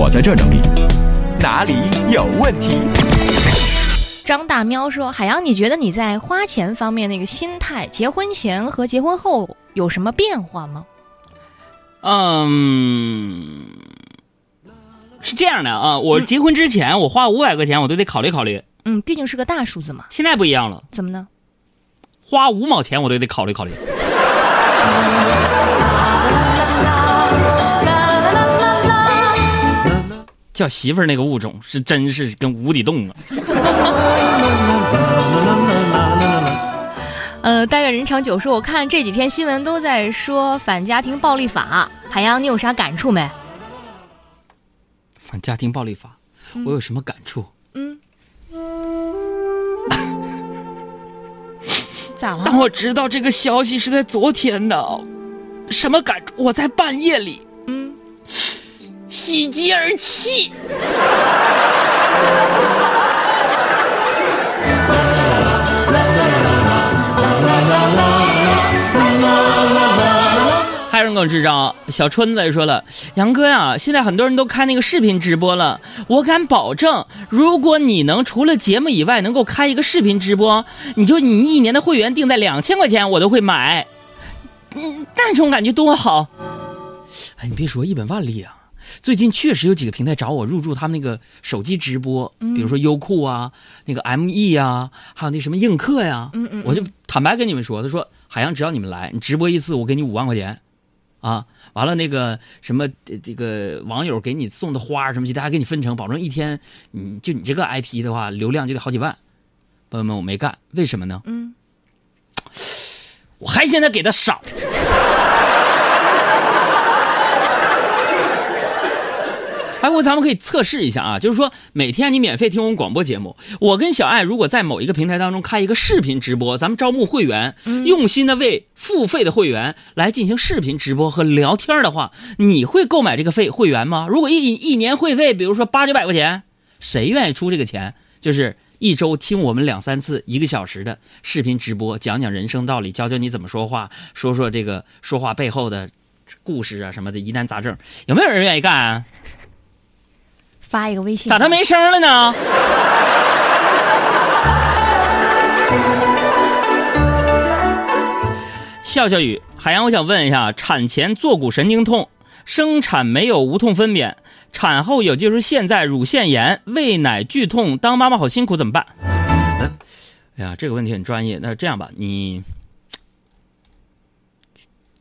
我在这儿整理，哪里有问题？张大喵说：“海洋，你觉得你在花钱方面那个心态，结婚前和结婚后有什么变化吗？”嗯，是这样的啊，我结婚之前我花五百块钱我都得考虑考虑，嗯，毕竟是个大数字嘛。现在不一样了，怎么呢？花五毛钱我都得考虑考虑。叫媳妇儿那个物种是真是跟无底洞啊！呃，但愿人长久说，我看这几天新闻都在说反家庭暴力法，海洋，你有啥感触没？反家庭暴力法，我有什么感触？嗯，咋了？当我知道这个消息是在昨天的，什么感触？我在半夜里。喜极而泣。还有人更智障，小春子说了：“杨哥呀，现在很多人都开那个视频直播了，我敢保证，如果你能除了节目以外能够开一个视频直播，你就你一年的会员定在两千块钱，我都会买。嗯，那种感觉多好。哎，你别说，一本万利啊。”最近确实有几个平台找我入驻他们那个手机直播，比如说优酷啊，那个 M E 啊，还有那什么映客呀。嗯嗯，我就坦白跟你们说，他说海洋只要你们来，你直播一次我给你五万块钱，啊，完了那个什么这个网友给你送的花什么其他还给你分成，保证一天你就你这个 IP 的话流量就得好几万。朋友们，我没干，为什么呢？嗯，我还嫌他给的少。哎，我咱们可以测试一下啊，就是说每天你免费听我们广播节目，我跟小爱如果在某一个平台当中开一个视频直播，咱们招募会员，用心的为付费的会员来进行视频直播和聊天的话，你会购买这个费会员吗？如果一一年会费，比如说八九百块钱，谁愿意出这个钱？就是一周听我们两三次一个小时的视频直播，讲讲人生道理，教教你怎么说话，说说这个说话背后的故事啊什么的疑难杂症，有没有人愿意干啊？发一个微信，咋他没声了呢？笑笑雨，海洋，我想问一下，产前坐骨神经痛，生产没有无痛分娩，产后有就是现在乳腺炎、喂奶剧痛，当妈妈好辛苦，怎么办？哎呀，这个问题很专业。那这样吧，你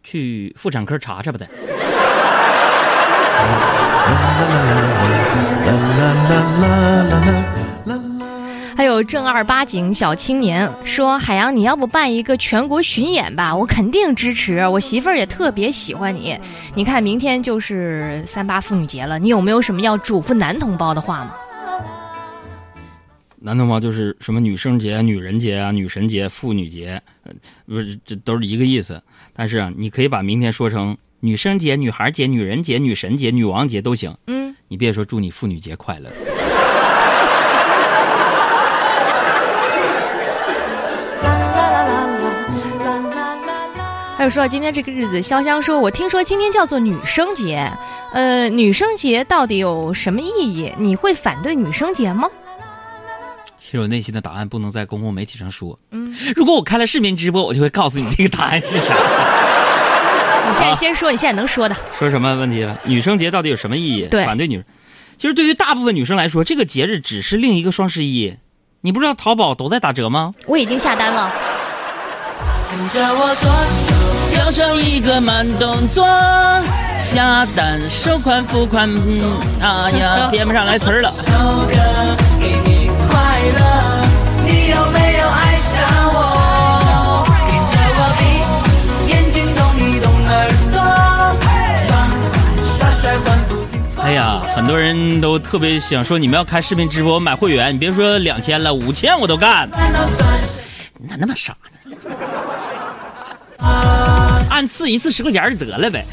去妇产科查查吧，得。有正儿八经小青年说：“海洋，你要不办一个全国巡演吧？我肯定支持。我媳妇儿也特别喜欢你。你看，明天就是三八妇女节了，你有没有什么要嘱咐男同胞的话吗？”男同胞就是什么女生节、女人节啊、女神节、妇女节，不是这都是一个意思。但是啊，你可以把明天说成女生节、女孩节、女人节、女神节、女王节都行。嗯，你别说祝你妇女节快乐。有说到今天这个日子，潇湘说：“我听说今天叫做女生节，呃，女生节到底有什么意义？你会反对女生节吗？”其实我内心的答案不能在公共媒体上说。嗯，如果我开了视频直播，我就会告诉你这个答案是啥。你现在先说，你现在能说的。说什么问题了？女生节到底有什么意义？对，反对女。其实对于大部分女生来说，这个节日只是另一个双十一。你不知道淘宝都在打折吗？我已经下单了。跟着我左手。右手一个慢动作，下单收款付款，哎呀，编不上来词儿了。哎呀，很多人都特别想说，你们要开视频直播买会员，你别说两千了，五千我都干。咋那么傻呢？按次一次十块钱就得了呗。